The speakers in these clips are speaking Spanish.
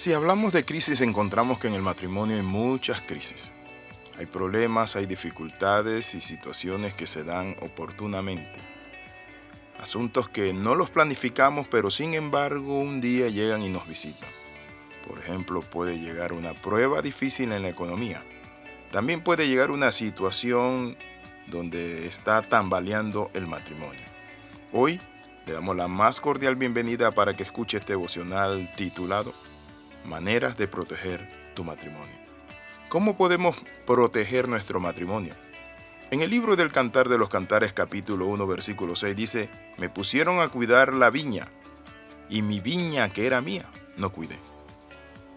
Si hablamos de crisis encontramos que en el matrimonio hay muchas crisis. Hay problemas, hay dificultades y situaciones que se dan oportunamente. Asuntos que no los planificamos pero sin embargo un día llegan y nos visitan. Por ejemplo, puede llegar una prueba difícil en la economía. También puede llegar una situación donde está tambaleando el matrimonio. Hoy le damos la más cordial bienvenida para que escuche este devocional titulado Maneras de proteger tu matrimonio. ¿Cómo podemos proteger nuestro matrimonio? En el libro del Cantar de los Cantares capítulo 1 versículo 6 dice, me pusieron a cuidar la viña y mi viña que era mía no cuidé.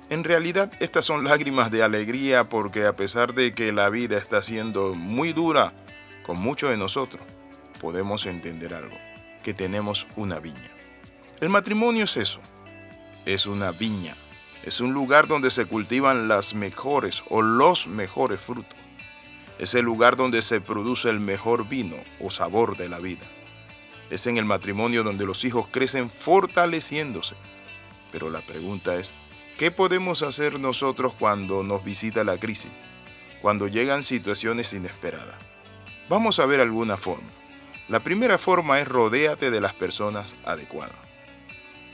En realidad estas son lágrimas de alegría porque a pesar de que la vida está siendo muy dura con muchos de nosotros, podemos entender algo, que tenemos una viña. El matrimonio es eso, es una viña, es un lugar donde se cultivan las mejores o los mejores frutos. Es el lugar donde se produce el mejor vino o sabor de la vida. Es en el matrimonio donde los hijos crecen fortaleciéndose. Pero la pregunta es, ¿qué podemos hacer nosotros cuando nos visita la crisis? Cuando llegan situaciones inesperadas. Vamos a ver alguna forma. La primera forma es rodéate de las personas adecuadas.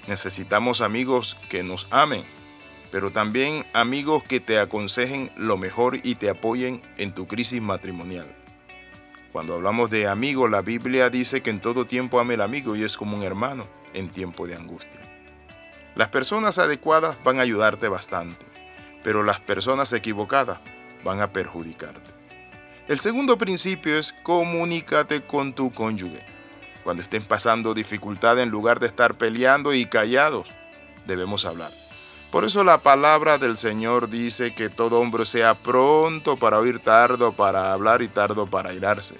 Necesitamos amigos que nos amen, pero también amigos que te aconsejen lo mejor y te apoyen en tu crisis matrimonial. Cuando hablamos de amigo, la Biblia dice que en todo tiempo ame el amigo y es como un hermano en tiempo de angustia. Las personas adecuadas van a ayudarte bastante, pero las personas equivocadas van a perjudicarte. El segundo principio es comunícate con tu cónyuge. Cuando estén pasando dificultad, en lugar de estar peleando y callados, debemos hablar. Por eso la palabra del Señor dice que todo hombre sea pronto para oír, tardo para hablar y tardo para irarse.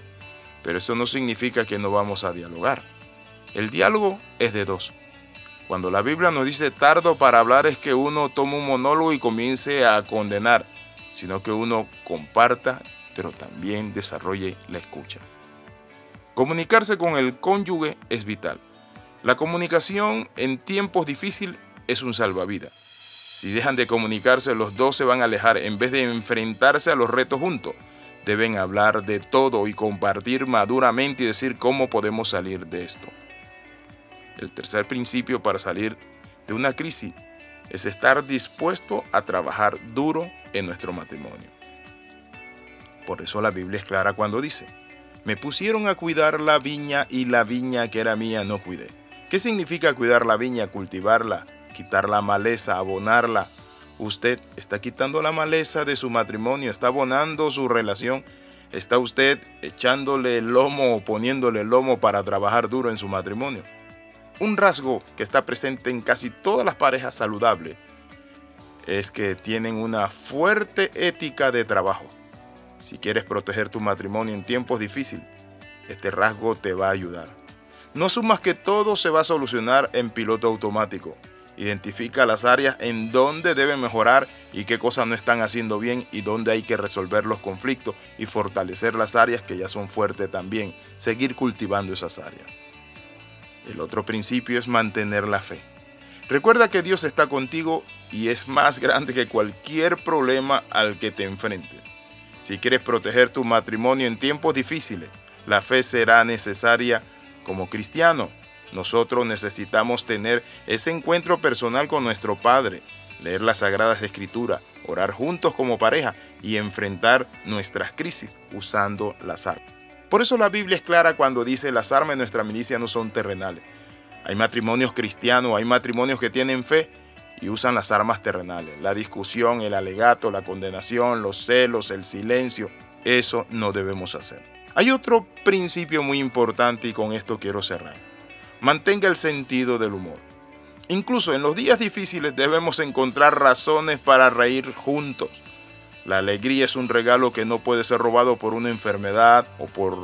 Pero eso no significa que no vamos a dialogar. El diálogo es de dos. Cuando la Biblia nos dice tardo para hablar es que uno toma un monólogo y comience a condenar, sino que uno comparta pero también desarrolle la escucha. Comunicarse con el cónyuge es vital. La comunicación en tiempos difíciles es un salvavidas. Si dejan de comunicarse, los dos se van a alejar en vez de enfrentarse a los retos juntos. Deben hablar de todo y compartir maduramente y decir cómo podemos salir de esto. El tercer principio para salir de una crisis es estar dispuesto a trabajar duro en nuestro matrimonio. Por eso la Biblia es clara cuando dice, me pusieron a cuidar la viña y la viña que era mía no cuidé. ¿Qué significa cuidar la viña? Cultivarla, quitar la maleza, abonarla. Usted está quitando la maleza de su matrimonio, está abonando su relación. ¿Está usted echándole el lomo o poniéndole el lomo para trabajar duro en su matrimonio? Un rasgo que está presente en casi todas las parejas saludables es que tienen una fuerte ética de trabajo. Si quieres proteger tu matrimonio en tiempos difíciles, este rasgo te va a ayudar. No asumas que todo se va a solucionar en piloto automático. Identifica las áreas en donde deben mejorar y qué cosas no están haciendo bien y dónde hay que resolver los conflictos y fortalecer las áreas que ya son fuertes también. Seguir cultivando esas áreas. El otro principio es mantener la fe. Recuerda que Dios está contigo y es más grande que cualquier problema al que te enfrentes. Si quieres proteger tu matrimonio en tiempos difíciles, la fe será necesaria como cristiano. Nosotros necesitamos tener ese encuentro personal con nuestro Padre, leer las Sagradas Escrituras, orar juntos como pareja y enfrentar nuestras crisis usando las armas. Por eso la Biblia es clara cuando dice las armas de nuestra milicia no son terrenales. Hay matrimonios cristianos, hay matrimonios que tienen fe y usan las armas terrenales. La discusión, el alegato, la condenación, los celos, el silencio. Eso no debemos hacer. Hay otro principio muy importante y con esto quiero cerrar. Mantenga el sentido del humor. Incluso en los días difíciles debemos encontrar razones para reír juntos. La alegría es un regalo que no puede ser robado por una enfermedad o por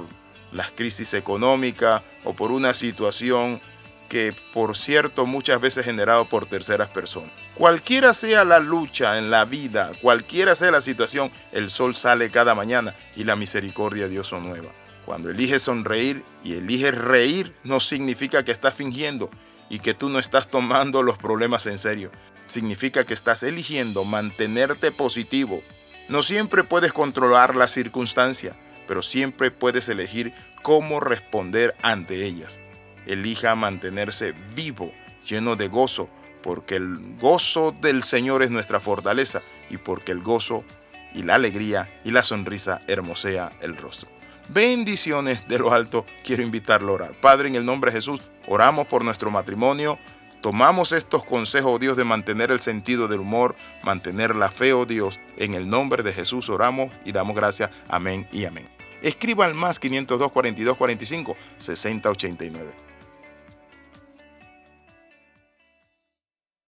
las crisis económicas o por una situación que por cierto muchas veces generado por terceras personas. Cualquiera sea la lucha en la vida, cualquiera sea la situación, el sol sale cada mañana y la misericordia de Dios son nueva. Cuando eliges sonreír y eliges reír, no significa que estás fingiendo. y que tú no estás tomando los problemas en serio. Significa que estás eligiendo mantenerte positivo. No siempre puedes controlar la circunstancia, pero siempre puedes elegir cómo responder ante ellas. Elija mantenerse vivo, lleno de gozo, porque el gozo del Señor es nuestra fortaleza y porque el gozo y la alegría y la sonrisa hermosea el rostro. Bendiciones de lo alto, quiero invitarlo a orar. Padre, en el nombre de Jesús, oramos por nuestro matrimonio. Tomamos estos consejos, oh Dios, de mantener el sentido del humor, mantener la fe, oh Dios. En el nombre de Jesús oramos y damos gracias. Amén y amén. Escriba al más 502 42 45 60 89.